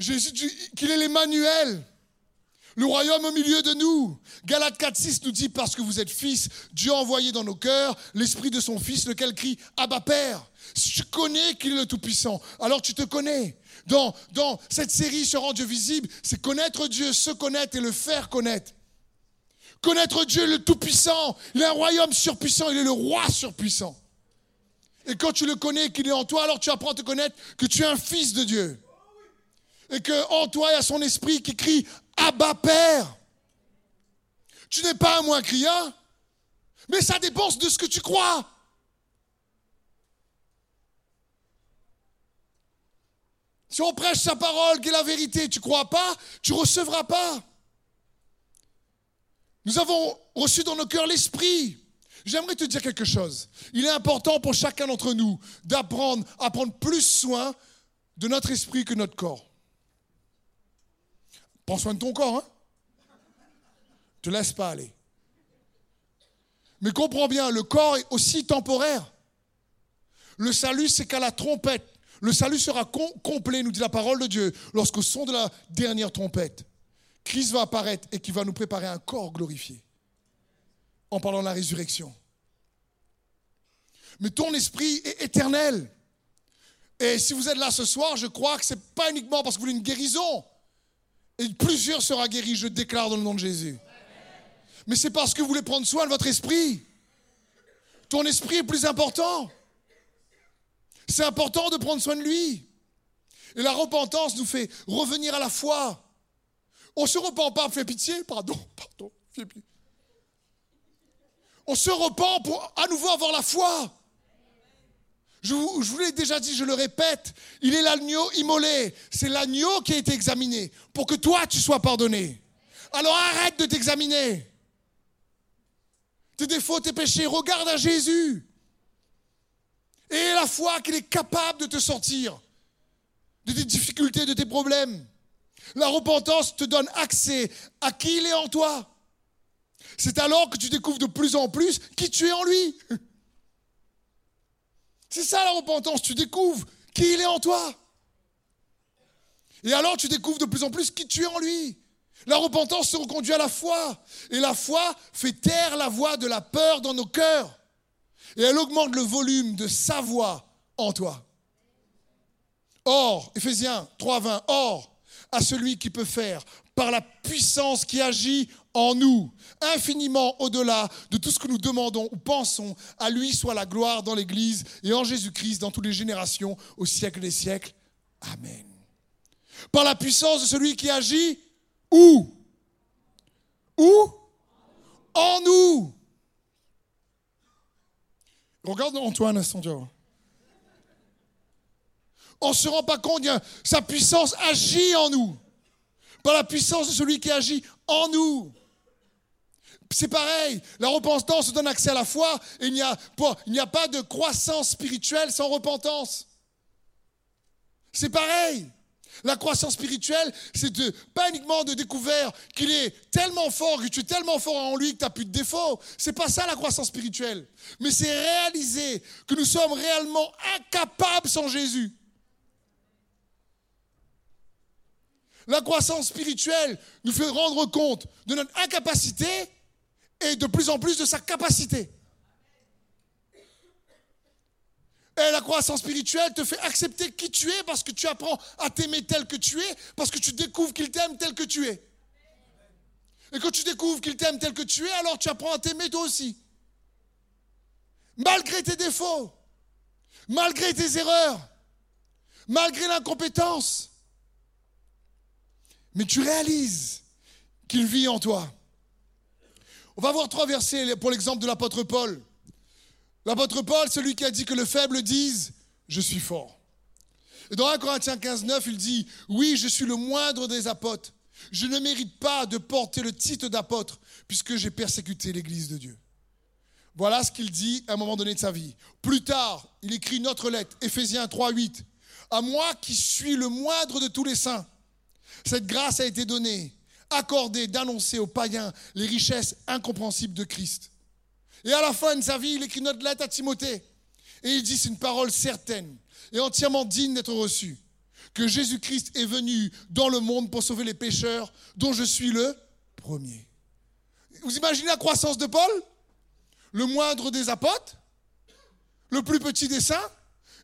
Jésus, qu'il est l'Emmanuel, le royaume au milieu de nous. Galates 4, 6 nous dit, parce que vous êtes fils, Dieu a envoyé dans nos cœurs l'esprit de son fils, lequel crie, Abba Père. Si tu connais qu'il est le Tout-Puissant, alors tu te connais. Dans, dans cette série sur Rend Dieu visible, c'est connaître Dieu, se connaître et le faire connaître. Connaître Dieu, le Tout-Puissant. Il a un royaume surpuissant, il est le roi surpuissant. Et quand tu le connais, qu'il est en toi, alors tu apprends à te connaître que tu es un fils de Dieu. Et qu'en toi, il y a son esprit qui crie Abba Père. Tu n'es pas un moins criant, mais ça dépend de ce que tu crois. Si on prêche sa parole, qui est la vérité, tu ne crois pas, tu ne recevras pas. Nous avons reçu dans nos cœurs l'esprit. J'aimerais te dire quelque chose. Il est important pour chacun d'entre nous d'apprendre à prendre plus soin de notre esprit que notre corps. Prends soin de ton corps, hein Te laisse pas aller. Mais comprends bien, le corps est aussi temporaire. Le salut, c'est qu'à la trompette, le salut sera complet, nous dit la parole de Dieu, lorsqu'au son de la dernière trompette, Christ va apparaître et qui va nous préparer un corps glorifié en parlant de la résurrection. Mais ton esprit est éternel. Et si vous êtes là ce soir, je crois que ce n'est pas uniquement parce que vous voulez une guérison. Et plusieurs sera guéri, je déclare dans le nom de Jésus. Mais c'est parce que vous voulez prendre soin de votre esprit. Ton esprit est plus important. C'est important de prendre soin de lui. Et la repentance nous fait revenir à la foi. On se repent pas, fais pitié, pardon, pardon, fais pitié. On se repent pour à nouveau avoir la foi. Je vous, l'ai déjà dit, je le répète, il est l'agneau immolé. C'est l'agneau qui a été examiné pour que toi tu sois pardonné. Alors arrête de t'examiner. Tes défauts, tes péchés, regarde à Jésus. Et la foi qu'il est capable de te sortir de tes difficultés, de tes problèmes. La repentance te donne accès à qui il est en toi. C'est alors que tu découvres de plus en plus qui tu es en lui. C'est ça la repentance, tu découvres qui il est en toi. Et alors tu découvres de plus en plus qui tu es en lui. La repentance se reconduit à la foi. Et la foi fait taire la voix de la peur dans nos cœurs et elle augmente le volume de sa voix en toi. Or, Ephésiens 3.20, or, à celui qui peut faire par la puissance qui agit en nous, infiniment au-delà de tout ce que nous demandons ou pensons, à lui soit la gloire dans l'Église et en Jésus-Christ dans toutes les générations, au siècle des siècles. Amen. Par la puissance de celui qui agit où? Où? En nous. Regarde Antoine instant, On ne se rend pas compte, sa puissance agit en nous. Par la puissance de celui qui agit en nous. C'est pareil, la repentance donne accès à la foi et il n'y a, pas de croissance spirituelle sans repentance. C'est pareil. La croissance spirituelle, c'est de, pas uniquement de découvrir qu'il est tellement fort, que tu es tellement fort en lui que tu n'as plus de défauts. C'est pas ça la croissance spirituelle. Mais c'est réaliser que nous sommes réellement incapables sans Jésus. La croissance spirituelle nous fait rendre compte de notre incapacité et de plus en plus de sa capacité. Et la croissance spirituelle te fait accepter qui tu es parce que tu apprends à t'aimer tel que tu es, parce que tu découvres qu'il t'aime tel que tu es. Et quand tu découvres qu'il t'aime tel que tu es, alors tu apprends à t'aimer toi aussi. Malgré tes défauts, malgré tes erreurs, malgré l'incompétence. Mais tu réalises qu'il vit en toi. On va voir trois versets pour l'exemple de l'apôtre Paul. L'apôtre Paul, celui qui a dit que le faible dise Je suis fort. Et dans 1 Corinthiens 15, 9, il dit Oui, je suis le moindre des apôtres. Je ne mérite pas de porter le titre d'apôtre puisque j'ai persécuté l'Église de Dieu. Voilà ce qu'il dit à un moment donné de sa vie. Plus tard, il écrit une autre lettre, Éphésiens 3, 8. À moi qui suis le moindre de tous les saints, cette grâce a été donnée, accordée d'annoncer aux païens les richesses incompréhensibles de Christ et à la fin de sa vie, il écrit notre lettre à Timothée. Et il dit, c'est une parole certaine et entièrement digne d'être reçue. que Jésus-Christ est venu dans le monde pour sauver les pécheurs, dont je suis le premier. Vous imaginez la croissance de Paul? Le moindre des apôtres, le plus petit des saints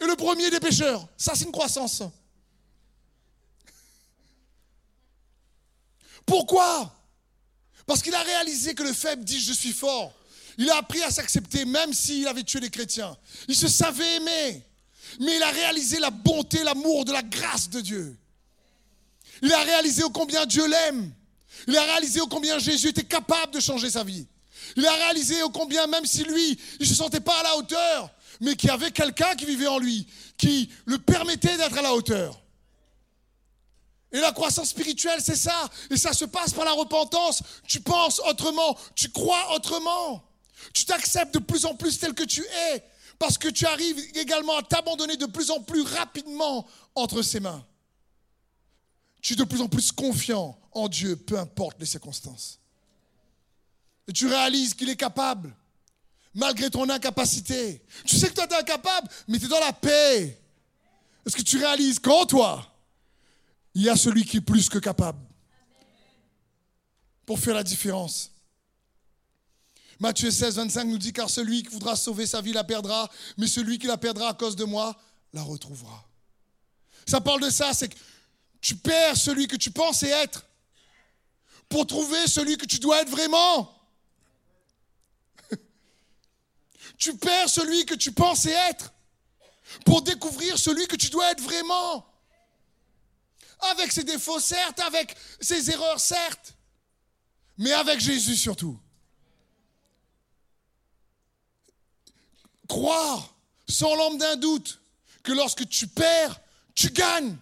et le premier des pécheurs. Ça, c'est une croissance. Pourquoi? Parce qu'il a réalisé que le faible dit je suis fort. Il a appris à s'accepter même s'il avait tué les chrétiens. Il se savait aimer. Mais il a réalisé la bonté, l'amour de la grâce de Dieu. Il a réalisé au combien Dieu l'aime. Il a réalisé au combien Jésus était capable de changer sa vie. Il a réalisé au combien, même si lui, il ne se sentait pas à la hauteur, mais qu'il y avait quelqu'un qui vivait en lui, qui le permettait d'être à la hauteur. Et la croissance spirituelle, c'est ça. Et ça se passe par la repentance. Tu penses autrement, tu crois autrement. Tu t'acceptes de plus en plus tel que tu es, parce que tu arrives également à t'abandonner de plus en plus rapidement entre ses mains. Tu es de plus en plus confiant en Dieu, peu importe les circonstances. Et tu réalises qu'il est capable, malgré ton incapacité. Tu sais que toi, tu es incapable, mais tu es dans la paix. Est-ce que tu réalises qu'en toi, il y a celui qui est plus que capable pour faire la différence Matthieu 16, 25 nous dit, car celui qui voudra sauver sa vie la perdra, mais celui qui la perdra à cause de moi la retrouvera. Ça parle de ça, c'est que tu perds celui que tu pensais être pour trouver celui que tu dois être vraiment. tu perds celui que tu pensais être pour découvrir celui que tu dois être vraiment. Avec ses défauts, certes, avec ses erreurs, certes, mais avec Jésus surtout. Croire sans l'ombre d'un doute que lorsque tu perds, tu gagnes.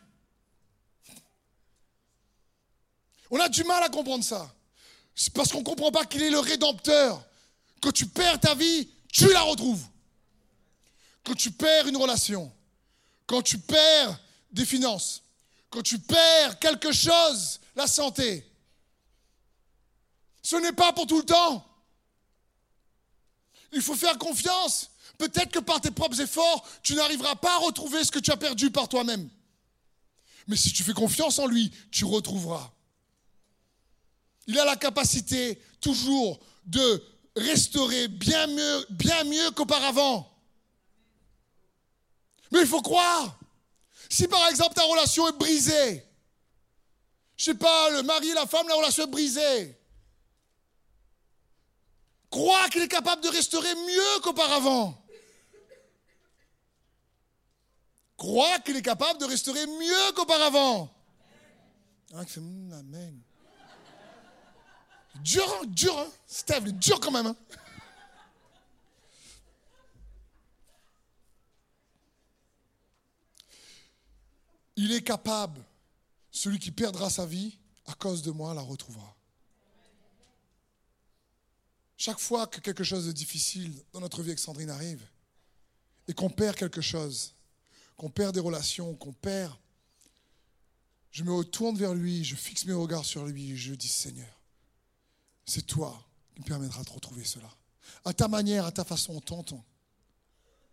On a du mal à comprendre ça. C'est parce qu'on ne comprend pas qu'il est le rédempteur. Quand tu perds ta vie, tu la retrouves. Quand tu perds une relation, quand tu perds des finances, quand tu perds quelque chose, la santé, ce n'est pas pour tout le temps. Il faut faire confiance. Peut-être que par tes propres efforts, tu n'arriveras pas à retrouver ce que tu as perdu par toi-même. Mais si tu fais confiance en lui, tu retrouveras. Il a la capacité toujours de restaurer bien mieux, bien mieux qu'auparavant. Mais il faut croire. Si par exemple ta relation est brisée, je sais pas, le mari et la femme, la relation est brisée. Crois qu'il est capable de restaurer mieux qu'auparavant. Crois qu'il est capable de restaurer mieux qu'auparavant. Ah, amen. Dur, hein, dur, hein Steve, dur quand même. Hein il est capable, celui qui perdra sa vie à cause de moi la retrouvera. Chaque fois que quelque chose de difficile dans notre vie, Alexandrine, arrive, et qu'on perd quelque chose, qu'on perd des relations, qu'on perd, je me retourne vers lui, je fixe mes regards sur lui, je dis Seigneur, c'est toi qui me permettra de retrouver cela. À ta manière, à ta façon, on t'entend.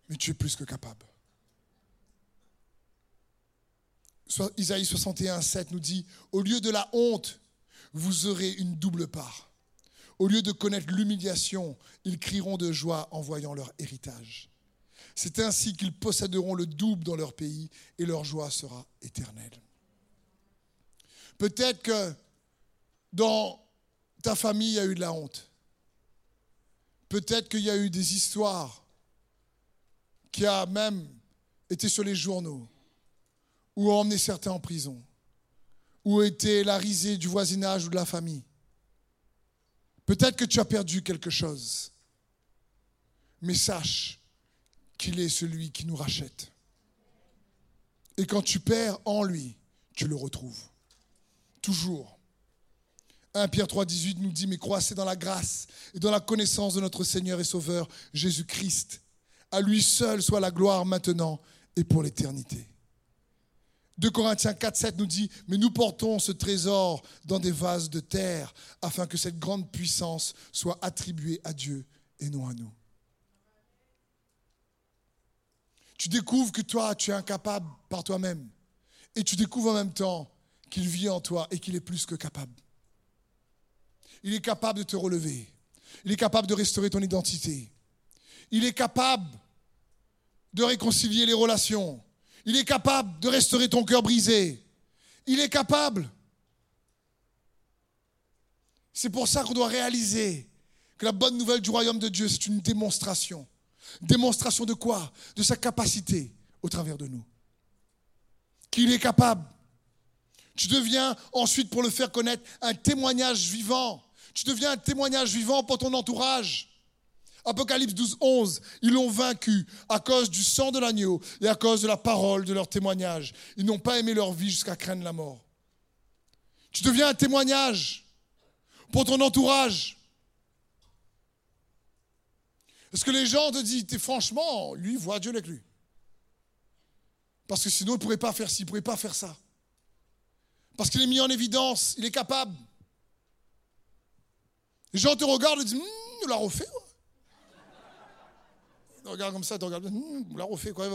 Mais tu es plus que capable. Isaïe 61, 7 nous dit, au lieu de la honte, vous aurez une double part. Au lieu de connaître l'humiliation, ils crieront de joie en voyant leur héritage. C'est ainsi qu'ils posséderont le double dans leur pays et leur joie sera éternelle. Peut-être que dans ta famille a eu de la honte. Peut-être qu'il y a eu des histoires qui a même été sur les journaux, ou ont emmené certains en prison, ou été la risée du voisinage ou de la famille. Peut-être que tu as perdu quelque chose, mais sache qu'il est celui qui nous rachète. Et quand tu perds en lui, tu le retrouves. Toujours. 1 Pierre 3, 18 nous dit, mais croissez dans la grâce et dans la connaissance de notre Seigneur et Sauveur Jésus-Christ. À lui seul soit la gloire maintenant et pour l'éternité. 2 Corinthiens 4, 7 nous dit, mais nous portons ce trésor dans des vases de terre afin que cette grande puissance soit attribuée à Dieu et non à nous. Tu découvres que toi, tu es incapable par toi-même. Et tu découvres en même temps qu'il vit en toi et qu'il est plus que capable. Il est capable de te relever. Il est capable de restaurer ton identité. Il est capable de réconcilier les relations. Il est capable de restaurer ton cœur brisé. Il est capable. C'est pour ça qu'on doit réaliser que la bonne nouvelle du royaume de Dieu, c'est une démonstration. Démonstration de quoi? De sa capacité au travers de nous. Qu'il est capable. Tu deviens ensuite, pour le faire connaître, un témoignage vivant. Tu deviens un témoignage vivant pour ton entourage. Apocalypse 12, 11, ils l'ont vaincu à cause du sang de l'agneau et à cause de la parole de leur témoignage. Ils n'ont pas aimé leur vie jusqu'à craindre la mort. Tu deviens un témoignage pour ton entourage. Est-ce que les gens te disent, franchement, lui, voit Dieu avec lui Parce que sinon, il ne pourrait pas faire ci, il ne pourrait pas faire ça. Parce qu'il est mis en évidence, il est capable. Les gens te regardent et disent, hum, il l'a refait. Te regardent comme ça, ils te regardent, hum, il l'a refait, quoi.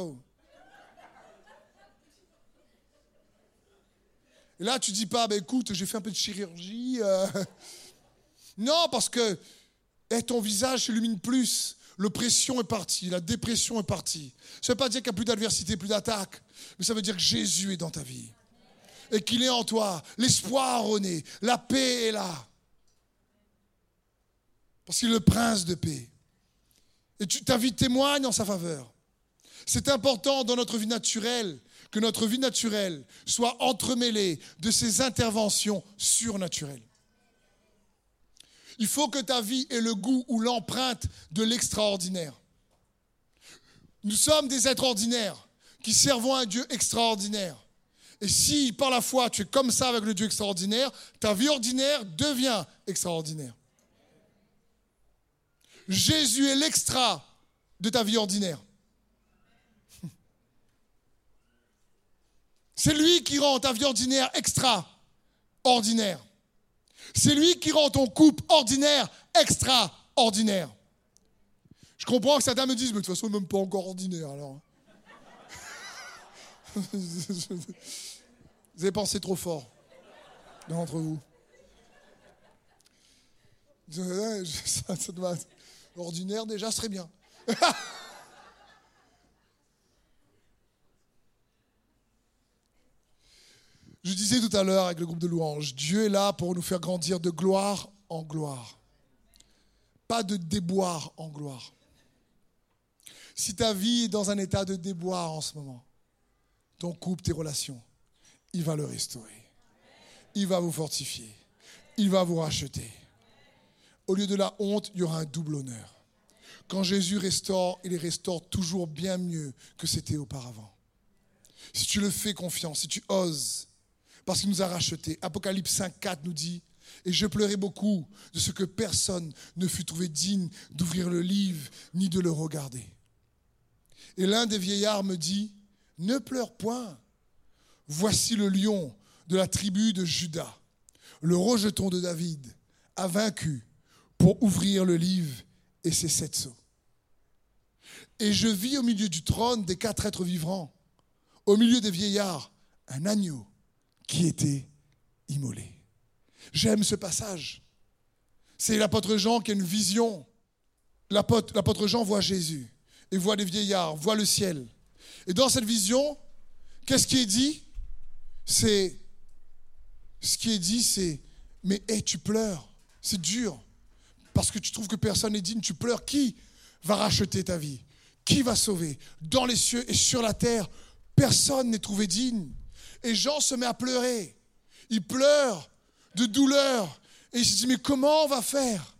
Et là, tu dis pas, ben, écoute, j'ai fait un peu de chirurgie. Euh. Non, parce que eh, ton visage s'illumine plus. L'oppression est partie, la dépression est partie. Ça ne veut pas dire qu'il n'y a plus d'adversité, plus d'attaque, mais ça veut dire que Jésus est dans ta vie et qu'il est en toi. L'espoir renaît, la paix est là. Parce qu'il est le prince de paix. Et ta vie témoigne en sa faveur. C'est important dans notre vie naturelle que notre vie naturelle soit entremêlée de ces interventions surnaturelles. Il faut que ta vie ait le goût ou l'empreinte de l'extraordinaire. Nous sommes des êtres ordinaires qui servons un Dieu extraordinaire. Et si par la foi tu es comme ça avec le Dieu extraordinaire, ta vie ordinaire devient extraordinaire. Jésus est l'extra de ta vie ordinaire. C'est lui qui rend ta vie ordinaire extraordinaire. C'est lui qui rend ton couple ordinaire extraordinaire. Je comprends que certains me disent, mais de toute façon, même pas encore ordinaire alors. vous avez pensé trop fort d'entre vous. ordinaire déjà serait bien. Je disais tout à l'heure avec le groupe de louanges, Dieu est là pour nous faire grandir de gloire en gloire. Pas de déboire en gloire. Si ta vie est dans un état de déboire en ce moment, ton couple, tes relations, il va le restaurer. Il va vous fortifier. Il va vous racheter. Au lieu de la honte, il y aura un double honneur. Quand Jésus restaure, il les restaure toujours bien mieux que c'était auparavant. Si tu le fais confiance, si tu oses, parce qu'il nous a rachetés. Apocalypse 5, 4 nous dit, et je pleurais beaucoup de ce que personne ne fut trouvé digne d'ouvrir le livre ni de le regarder. Et l'un des vieillards me dit, ne pleure point, voici le lion de la tribu de Judas, le rejeton de David, a vaincu pour ouvrir le livre et ses sept sceaux. Et je vis au milieu du trône des quatre êtres vivants, au milieu des vieillards, un agneau qui était immolé. J'aime ce passage. C'est l'apôtre Jean qui a une vision. L'apôtre Jean voit Jésus et voit les vieillards, voit le ciel. Et dans cette vision, qu'est-ce qui est dit? C'est ce qui est dit, c'est mais hé, tu pleures, c'est dur parce que tu trouves que personne n'est digne, tu pleures. Qui va racheter ta vie? Qui va sauver? Dans les cieux et sur la terre, personne n'est trouvé digne. Et Jean se met à pleurer. Il pleure de douleur. Et il se dit, mais comment on va faire?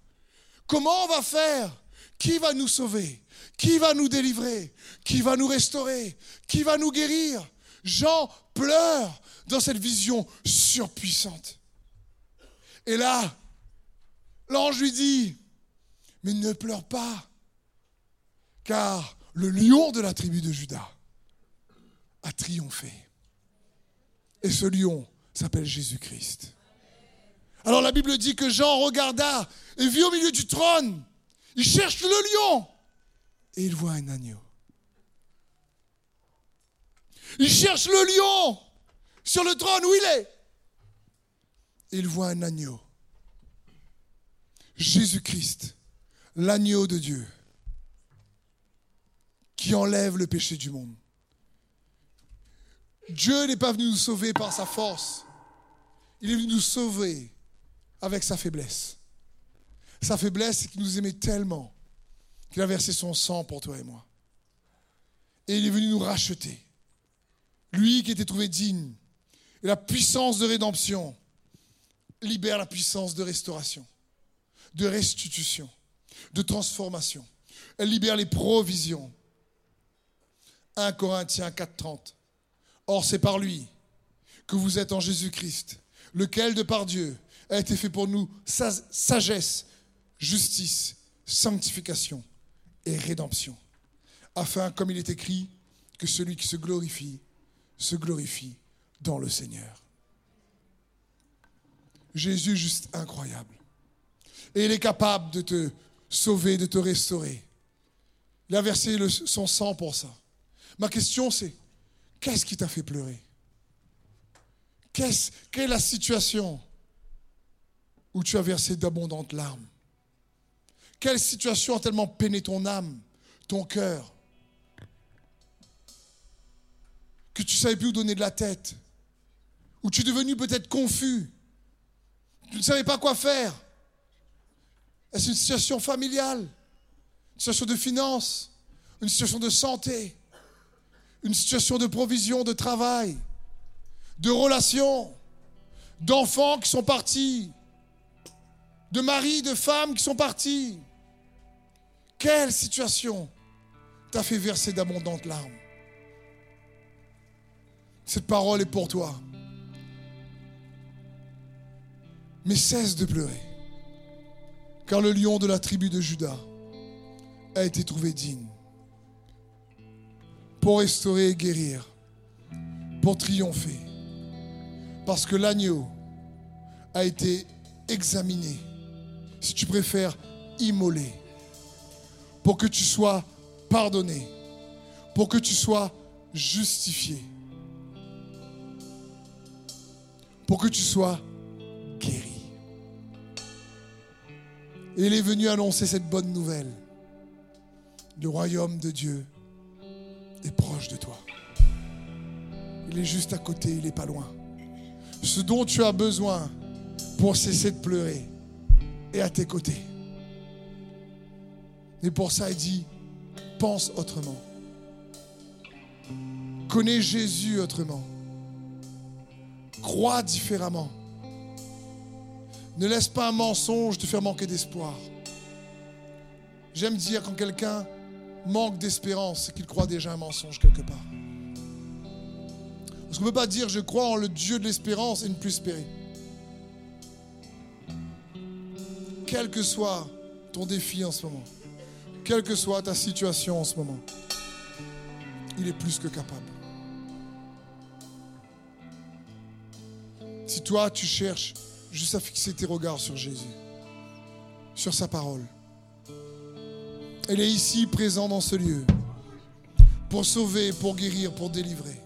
Comment on va faire? Qui va nous sauver? Qui va nous délivrer? Qui va nous restaurer? Qui va nous guérir? Jean pleure dans cette vision surpuissante. Et là, l'ange lui dit, mais ne pleure pas, car le lion de la tribu de Judas a triomphé. Et ce lion s'appelle Jésus-Christ. Alors la Bible dit que Jean regarda et vit au milieu du trône. Il cherche le lion et il voit un agneau. Il cherche le lion sur le trône où il est. Il voit un agneau. Jésus-Christ, l'agneau de Dieu, qui enlève le péché du monde. Dieu n'est pas venu nous sauver par sa force. Il est venu nous sauver avec sa faiblesse. Sa faiblesse, c'est qu'il nous aimait tellement qu'il a versé son sang pour toi et moi. Et il est venu nous racheter. Lui qui était trouvé digne. Et la puissance de rédemption libère la puissance de restauration, de restitution, de transformation. Elle libère les provisions. 1 Corinthiens 4.30. Or, c'est par lui que vous êtes en Jésus-Christ, lequel de par Dieu a été fait pour nous sagesse, justice, sanctification et rédemption, afin, comme il est écrit, que celui qui se glorifie, se glorifie dans le Seigneur. Jésus juste incroyable. Et il est capable de te sauver, de te restaurer. Il a versé son sang pour ça. Ma question c'est, qu'est-ce qui t'a fait pleurer? Qu'est-ce, Quelle est la situation où tu as versé d'abondantes larmes? Quelle situation a tellement peiné ton âme, ton cœur, que tu ne savais plus où donner de la tête? Où tu es devenu peut-être confus? Tu ne savais pas quoi faire? Est-ce une situation familiale? Une situation de finances Une situation de santé? Une situation de provision, de travail? De relations? D'enfants qui sont partis? De maris, de femmes qui sont partis? Quelle situation t'a fait verser d'abondantes larmes? Cette parole est pour toi. Mais cesse de pleurer, car le lion de la tribu de Judas a été trouvé digne pour restaurer et guérir, pour triompher, parce que l'agneau a été examiné si tu préfères, immoler, pour que tu sois pardonné, pour que tu sois justifié, pour que tu sois Et il est venu annoncer cette bonne nouvelle. Le royaume de Dieu est proche de toi. Il est juste à côté, il n'est pas loin. Ce dont tu as besoin pour cesser de pleurer, et à tes côtés. Et pour ça, il dit, pense autrement. Connais Jésus autrement. Crois différemment. Ne laisse pas un mensonge te faire manquer d'espoir. J'aime dire quand quelqu'un manque d'espérance, c'est qu'il croit déjà un mensonge quelque part. Parce qu'on ne peut pas dire je crois en le Dieu de l'espérance et ne plus espérer. quel que soit ton défi en ce moment, quelle que soit ta situation en ce moment, il est plus que capable. Si toi, tu cherches juste à fixer tes regards sur Jésus, sur sa parole, elle est ici présente dans ce lieu pour sauver, pour guérir, pour délivrer.